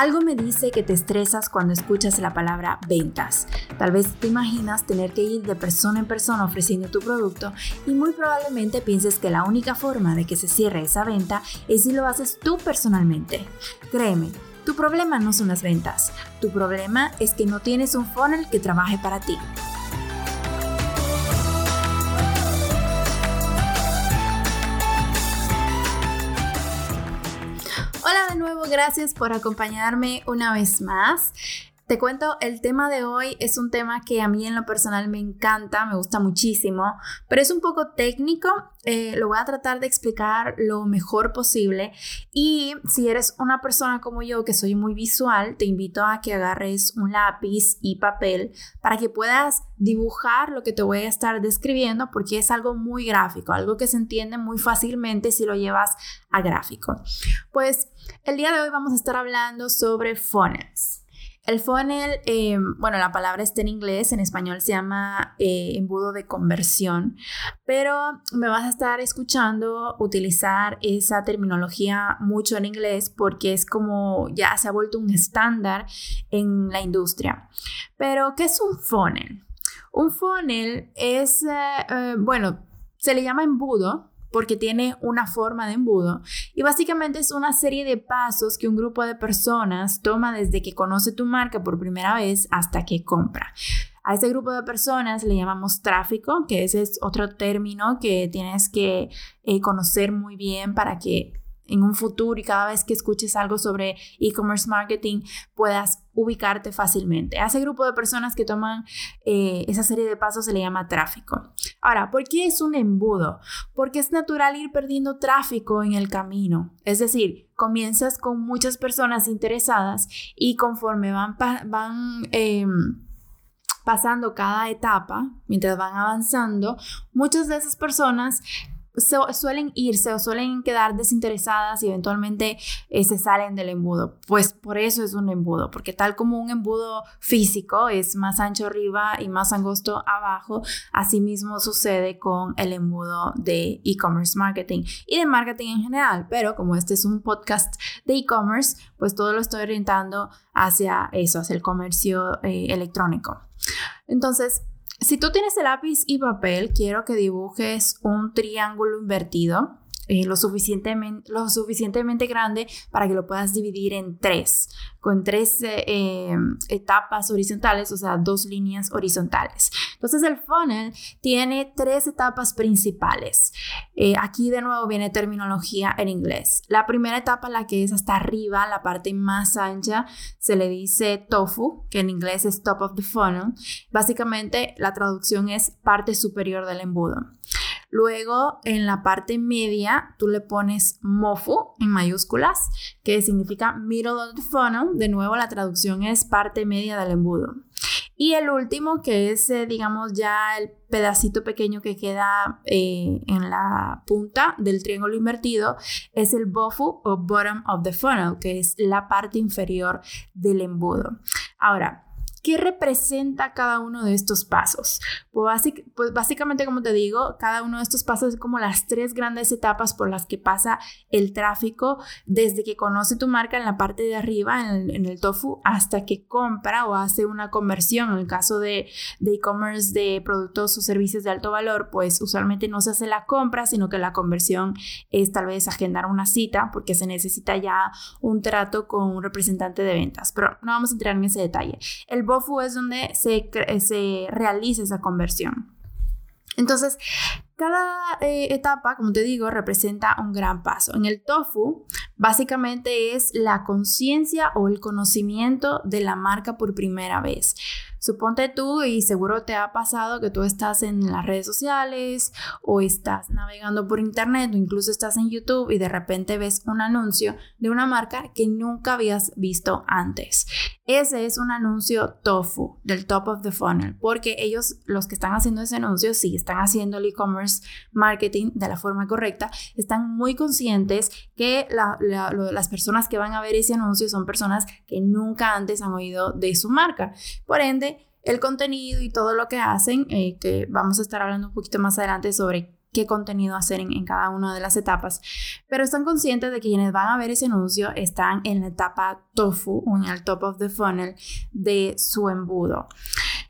Algo me dice que te estresas cuando escuchas la palabra ventas. Tal vez te imaginas tener que ir de persona en persona ofreciendo tu producto y muy probablemente pienses que la única forma de que se cierre esa venta es si lo haces tú personalmente. Créeme, tu problema no son las ventas, tu problema es que no tienes un funnel que trabaje para ti. De nuevo, gracias por acompañarme una vez más. Te cuento, el tema de hoy es un tema que a mí en lo personal me encanta, me gusta muchísimo, pero es un poco técnico. Eh, lo voy a tratar de explicar lo mejor posible. Y si eres una persona como yo que soy muy visual, te invito a que agarres un lápiz y papel para que puedas dibujar lo que te voy a estar describiendo porque es algo muy gráfico, algo que se entiende muy fácilmente si lo llevas a gráfico. Pues el día de hoy vamos a estar hablando sobre funnels. El funnel, eh, bueno, la palabra está en inglés, en español se llama eh, embudo de conversión, pero me vas a estar escuchando utilizar esa terminología mucho en inglés porque es como ya se ha vuelto un estándar en la industria. Pero, ¿qué es un funnel? Un funnel es, eh, bueno, se le llama embudo porque tiene una forma de embudo y básicamente es una serie de pasos que un grupo de personas toma desde que conoce tu marca por primera vez hasta que compra. A ese grupo de personas le llamamos tráfico, que ese es otro término que tienes que eh, conocer muy bien para que en un futuro y cada vez que escuches algo sobre e-commerce marketing puedas ubicarte fácilmente. A ese grupo de personas que toman eh, esa serie de pasos se le llama tráfico. Ahora, ¿por qué es un embudo? Porque es natural ir perdiendo tráfico en el camino. Es decir, comienzas con muchas personas interesadas y conforme van, van em, pasando cada etapa, mientras van avanzando, muchas de esas personas suelen irse o suelen quedar desinteresadas y eventualmente eh, se salen del embudo. Pues por eso es un embudo, porque tal como un embudo físico es más ancho arriba y más angosto abajo, asimismo sucede con el embudo de e-commerce marketing y de marketing en general. Pero como este es un podcast de e-commerce, pues todo lo estoy orientando hacia eso, hacia el comercio eh, electrónico. Entonces, si tú tienes el lápiz y papel, quiero que dibujes un triángulo invertido. Eh, lo, suficientemente, lo suficientemente grande para que lo puedas dividir en tres, con tres eh, eh, etapas horizontales, o sea, dos líneas horizontales. Entonces el funnel tiene tres etapas principales. aquí de nuevo viene terminología en inglés. La primera etapa, la que es hasta arriba, la parte más ancha, se le dice tofu, que en inglés es top of the funnel. Básicamente la traducción es parte superior del embudo. Luego, en la parte media, tú le pones MOFU en mayúsculas, que significa middle of the funnel. De nuevo, la traducción es parte media del embudo. Y el último, que es, eh, digamos, ya el pedacito pequeño que queda eh, en la punta del triángulo invertido, es el BOFU o bottom of the funnel, que es la parte inferior del embudo. Ahora, ¿Qué representa cada uno de estos pasos? Pues, pues, básicamente, como te digo, cada uno de estos pasos es como las tres grandes etapas por las que pasa el tráfico desde que conoce tu marca en la parte de arriba, en el, tofu, hasta que compra o hace una conversión. En el caso de e-commerce de, productos o servicios de alto valor, pues usualmente no se hace la compra, sino que la conversión es tal vez agendar una cita porque se necesita ya un trato con un representante de ventas. Pero no vamos a entrar en ese detalle. BOFU es donde se, se realiza esa conversión. Entonces, cada eh, etapa, como te digo, representa un gran paso. En el tofu, básicamente es la conciencia o el conocimiento de la marca por primera vez. Suponte tú, y seguro te ha pasado que tú estás en las redes sociales o estás navegando por internet o incluso estás en YouTube y de repente ves un anuncio de una marca que nunca habías visto antes. Ese es un anuncio tofu del top of the funnel, porque ellos, los que están haciendo ese anuncio, sí, están haciendo el e-commerce marketing de la forma correcta, están muy conscientes que las personas que van a ver ese anuncio son personas que nunca antes han oído de su marca. Por ende, el contenido y todo lo que hacen, eh, que vamos a estar hablando un poquito más adelante sobre qué contenido hacer en, cada una de las etapas, pero están conscientes de que quienes van a ver ese anuncio están en la etapa tofu o en el top of the funnel de su embudo.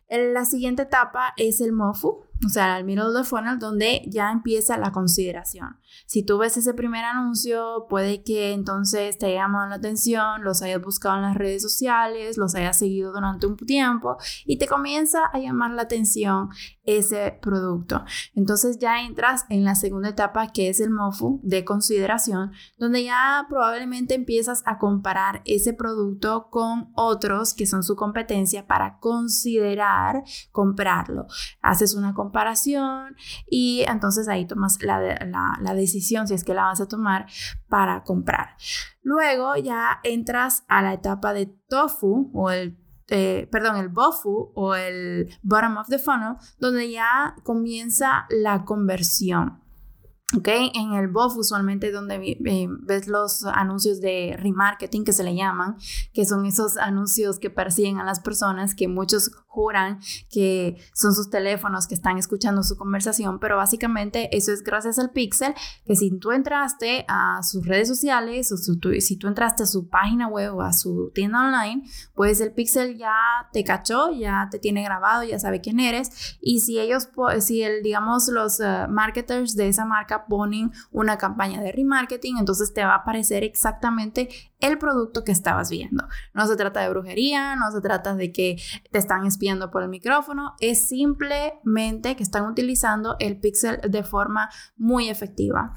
La siguiente etapa es el MOFU, o sea, el middle of the funnel, donde ya empieza la consideración. Si tú ves ese primer anuncio, puede que entonces te haya llamado la atención, los hayas buscado en las redes sociales, los hayas seguido durante un tiempo y te comienza a llamar la atención ese producto. Entonces ya entras en la segunda etapa que es el MOFU de consideración, donde ya probablemente empiezas a comparar ese producto con otros que son su competencia para considerar comprarlo. Haces una comparación y entonces ahí tomas la, la decisión si es que la vas a tomar para comprar. Luego ya entras a la etapa de tofu o el eh, perdón, el BOFU o el bottom of the funnel, donde ya comienza la conversión. ¿ok? En el BOF usualmente donde eh, ves los anuncios de remarketing que se le llaman, que son esos anuncios que persiguen a las personas que muchos juran que son sus teléfonos que están escuchando su conversación, pero básicamente eso es gracias al pixel, que si tú entraste a sus redes sociales o si tú entraste a su página web o a su tienda online, pues el pixel ya te cachó, ya te tiene grabado, ya sabe quién eres y si ellos, si el, digamos, los eh, marketers de esa marca ponen una campaña de remarketing, entonces te va a aparecer exactamente el producto que estabas viendo. No se trata de brujería, no se trata de que te están espiando por el micrófono, es simplemente que están utilizando el pixel de forma muy efectiva.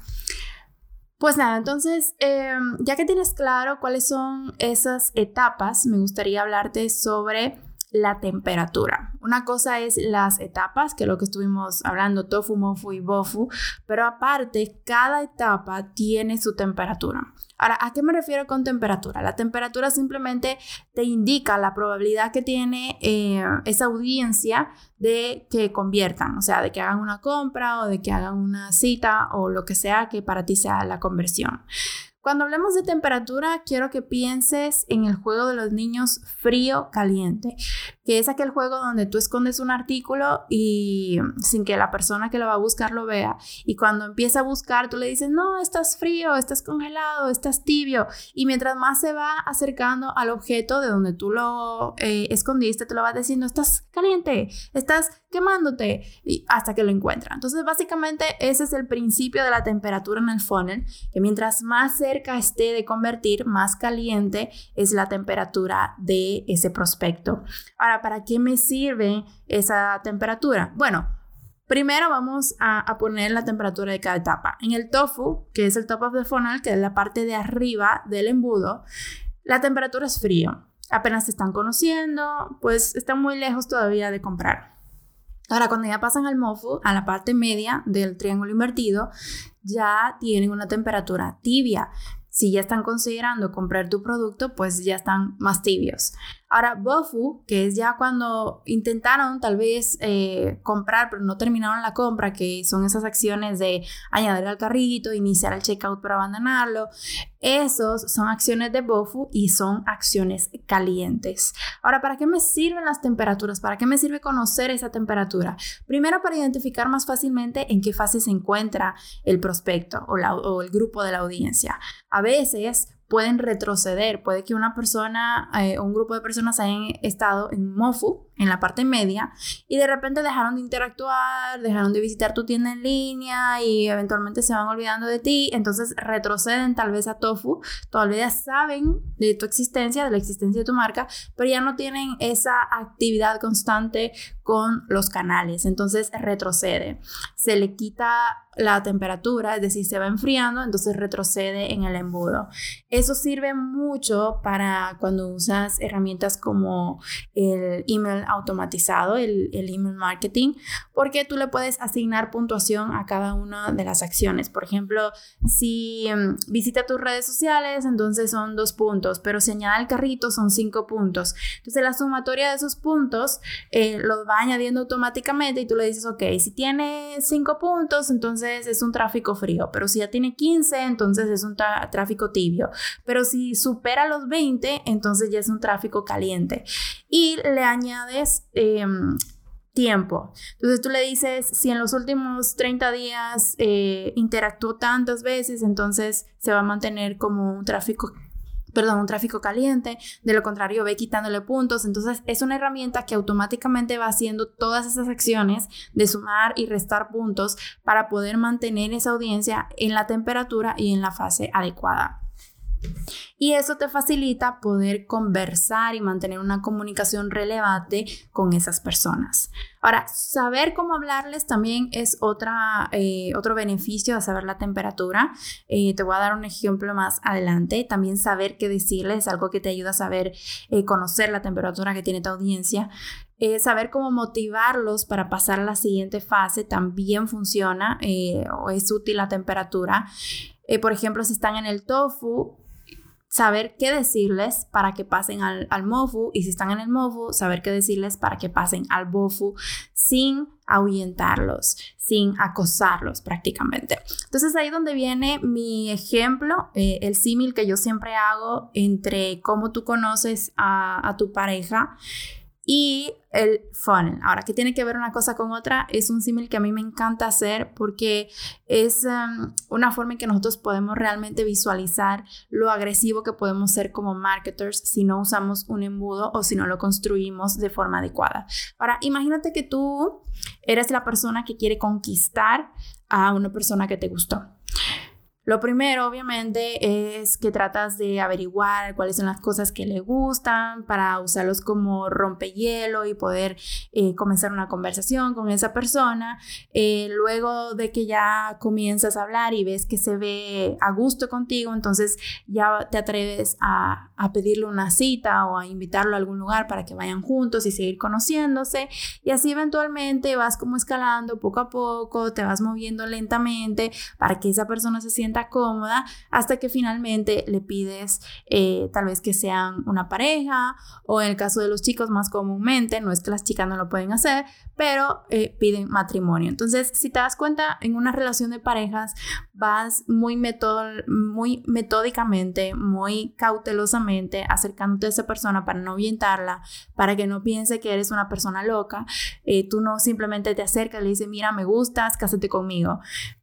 Pues nada, entonces, em, ya que tienes claro cuáles son esas etapas, me gustaría hablarte sobre la temperatura. Una cosa es las etapas, que es lo que estuvimos hablando, tofu, mofu y bofu, pero aparte, cada etapa tiene su temperatura. Ahora, ¿a qué me refiero con temperatura? La temperatura simplemente te indica la probabilidad que tiene eh, esa audiencia de que conviertan, o sea, de que hagan una compra o de que hagan una cita o lo que sea que para ti sea la conversión. Cuando hablemos de temperatura, quiero que pienses en el juego de los niños frío-caliente, que es aquel juego donde tú escondes un artículo y sin que la persona que lo va a buscar lo vea. Y cuando empieza a buscar, tú le dices, no, estás frío, estás congelado, estás tibio. Y mientras más se va acercando al objeto de donde tú lo eh, escondiste, te lo va diciendo, estás caliente, estás quemándote y hasta que lo encuentra. Entonces, básicamente ese es el principio de la temperatura en el funnel, que mientras más cerca esté de convertir, más caliente es la temperatura de ese prospecto. Ahora, ¿para qué me sirve esa temperatura? Bueno, Primero vamos a, a, poner la temperatura de cada etapa. En el tofu, que es el top of the funnel, que es la parte de arriba del embudo, la temperatura es frío. Apenas se están conociendo, pues están muy lejos todavía de comprar. Ahora, cuando ya pasan al MOFU, a la parte media del triángulo invertido, ya tienen una temperatura tibia. Si ya están considerando comprar tu producto, pues ya están más tibios. Ahora, Bofu, que es ya cuando intentaron tal vez eh, comprar, pero no terminaron la compra, que son esas acciones de añadir al carrito, iniciar el checkout para abandonarlo, esos son acciones de Bofu y son acciones calientes. Ahora, ¿para qué me sirven las temperaturas? ¿Para qué me sirve conocer esa temperatura? Primero, para identificar más fácilmente en qué fase se encuentra el prospecto o, o el grupo de la audiencia. A veces pueden retroceder. Puede que una persona eh, un grupo de personas hayan estado en MOFU, en la parte media, y de repente dejaron de interactuar, dejaron de visitar tu tienda en línea y eventualmente se van olvidando de ti. Entonces retroceden tal vez a TOFU. Todavía saben de tu existencia, de la existencia de tu marca, pero ya no tienen esa actividad constante con los canales. Entonces retrocede. Se le quita la temperatura, es decir, se va enfriando, entonces retrocede en el embudo. Eso sirve mucho para cuando usas herramientas como el email automatizado, el, email marketing, porque tú le puedes asignar puntuación a cada una de las acciones. Por ejemplo, si em, visita tus redes sociales, entonces son dos puntos, pero si añade el carrito son cinco puntos. Entonces la sumatoria de esos puntos eh, los va añadiendo automáticamente y tú le dices, ok, si tiene cinco puntos, entonces es un tráfico frío, pero si ya tiene 15, entonces es un tráfico tibio, pero si supera los 20, entonces ya es un tráfico caliente. Y le añades... Em, tiempo. Entonces tú le dices, si en los últimos 30 días eh, interactuó tantas veces, entonces se va a mantener como un tráfico perdón, un tráfico caliente, de lo contrario ve quitándole puntos, entonces es una herramienta que automáticamente va haciendo todas esas acciones de sumar y restar puntos para poder mantener esa audiencia en la temperatura y en la fase adecuada. Y eso te facilita poder conversar y mantener una comunicación relevante con esas personas. Ahora, saber cómo hablarles también es otra, eh, otro beneficio de saber la temperatura. Eh, te voy a dar un ejemplo más adelante. También saber qué decirles es algo que te ayuda a saber, eh, conocer la temperatura que tiene tu audiencia. saber cómo motivarlos para pasar a la siguiente fase también funciona o es útil la temperatura. por ejemplo, si están en el tofu, saber qué decirles para que pasen al, al, mofu y si están en el mofu, saber qué decirles para que pasen al bofu sin ahuyentarlos, sin acosarlos prácticamente. Entonces ahí donde viene mi ejemplo, eh, el símil que yo siempre hago entre cómo tú conoces a, a tu pareja y el funnel. Ahora, ¿qué tiene que ver una cosa con otra? Es un símil que a mí me encanta hacer porque es um, una forma en que nosotros podemos realmente visualizar lo agresivo que podemos ser como marketers si no usamos un embudo o si no lo construimos de forma adecuada. Ahora, imagínate que tú eres la persona que quiere conquistar a una persona que te gustó. Lo primero, obviamente, es que tratas de averiguar cuáles son las cosas que le gustan para usarlos como rompehielo y poder eh, comenzar una conversación con esa persona. Eh, luego de que ya comienzas a hablar y ves que se ve a gusto contigo, entonces ya te atreves a, a pedirle una cita o a invitarlo a algún lugar para que vayan juntos y seguir conociéndose. Y así eventualmente vas como escalando poco a poco, te vas moviendo lentamente para que esa persona se sienta cómoda hasta que finalmente le pides eh, tal vez que sean una pareja o en el caso de los chicos más comúnmente, no es que las chicas no lo pueden hacer, pero eh, piden matrimonio. Entonces, si te das cuenta, en una relación de parejas vas muy, muy metódicamente, muy cautelosamente acercándote a esa persona para no ahuyentarla, para que no piense que eres una persona loca. Eh, tú no simplemente te acercas y le dices, mira, me gustas, cásate conmigo.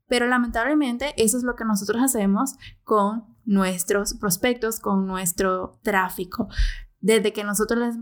Pero lamentablemente eso es lo que nosotros hacemos con nuestros prospectos, con nuestro tráfico. Desde que nosotros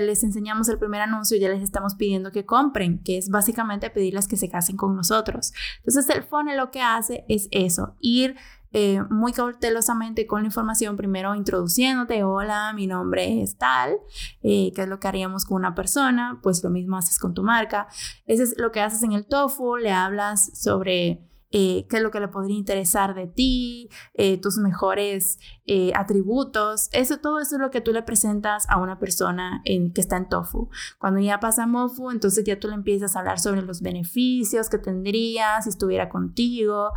les, enseñamos el primer anuncio, ya les estamos pidiendo que compren, que es básicamente pedirles que se casen con nosotros. Entonces el funnel lo que hace es eso, ir eh, muy cautelosamente con la información, primero introduciéndote, hola, mi nombre es tal, eh, qué es lo que haríamos con una persona, pues lo mismo haces con tu marca. Eso es lo que haces en el TOEFL, le hablas sobre eh, qué es lo que le podría interesar de ti, eh, tus mejores eh, atributos. Eso, todo eso es lo que tú le presentas a una persona en, que está en TOFU. Cuando ya pasa MOFU, entonces ya tú le empiezas a hablar sobre los beneficios que tendrías si estuviera contigo,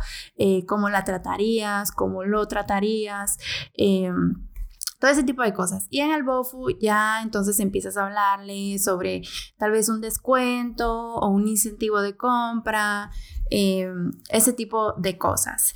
cómo la tratarías, cómo lo tratarías em, todo ese tipo de cosas. Y en el BOFU ya entonces empiezas a hablarle sobre tal vez un descuento o un incentivo de compra, em, ese tipo de cosas.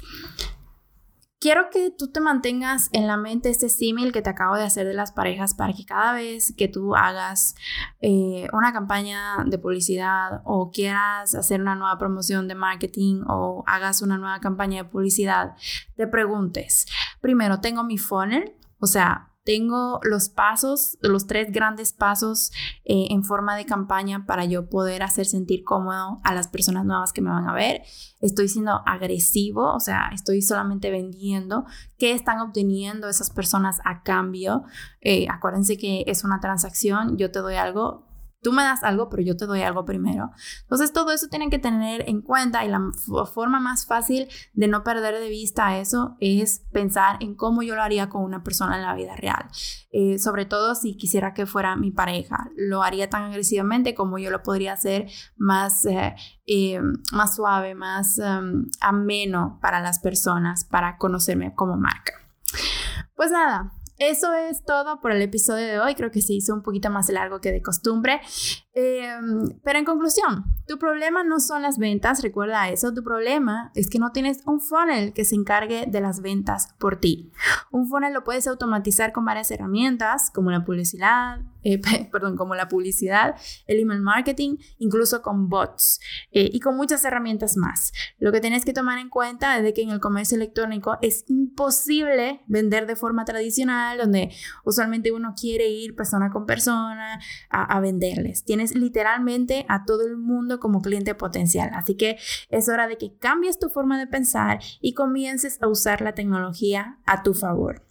Quiero que tú te mantengas en la mente este símil que te acabo de hacer de las parejas para que cada vez que tú hagas eh, una campaña de publicidad o quieras hacer una nueva promoción de marketing o hagas una nueva campaña de publicidad, te preguntes, primero, ¿tengo mi funnel? O sea, tengo los pasos, los tres grandes pasos eh, en forma de campaña para yo poder hacer sentir cómodo a las personas nuevas que me van a ver. Estoy siendo agresivo, o sea, estoy solamente vendiendo. ¿Qué están obteniendo esas personas a cambio? Eh, acuérdense que es una transacción, yo te doy algo, Tú me das algo, pero yo te doy algo primero. Entonces, todo eso tienen que tener en cuenta y la forma más fácil de no perder de vista eso es pensar en cómo yo lo haría con una persona en la vida real. Eh, sobre todo si quisiera que fuera mi pareja. Lo haría tan agresivamente como yo lo podría hacer más, eh, eh, más suave, más em, ameno para las personas, para conocerme como marca. Pues nada, eso es todo por el episodio de hoy. Creo que se hizo un poquito más largo que de costumbre. Em, pero en conclusión, tu problema no son las ventas, recuerda eso, tu problema es que no tienes un funnel que se encargue de las ventas por ti. Un funnel lo puedes automatizar con varias herramientas como la publicidad, eh, perdón, como la publicidad, el email marketing, incluso con bots eh, y con muchas herramientas más. Lo que tienes que tomar en cuenta es de que en el comercio electrónico es imposible vender de forma tradicional, donde usualmente uno quiere ir persona con persona a, a venderles. Tienes literalmente a todo el mundo como cliente potencial. Así que es hora de que cambies tu forma de pensar y comiences a usar la tecnología a tu favor.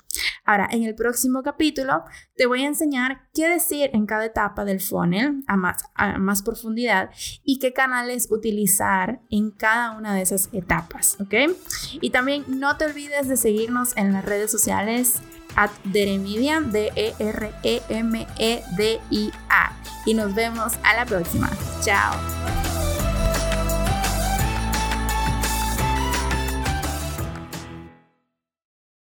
Ahora, en el próximo capítulo te voy a enseñar qué decir en cada etapa del funnel a más, a más profundidad y qué canales utilizar en cada una de esas etapas, ¿ok? Y también no te olvides de seguirnos en las redes sociales at Deremedia, D-E-R-E-M-E-D-I-A. Y nos vemos a la próxima. Chao.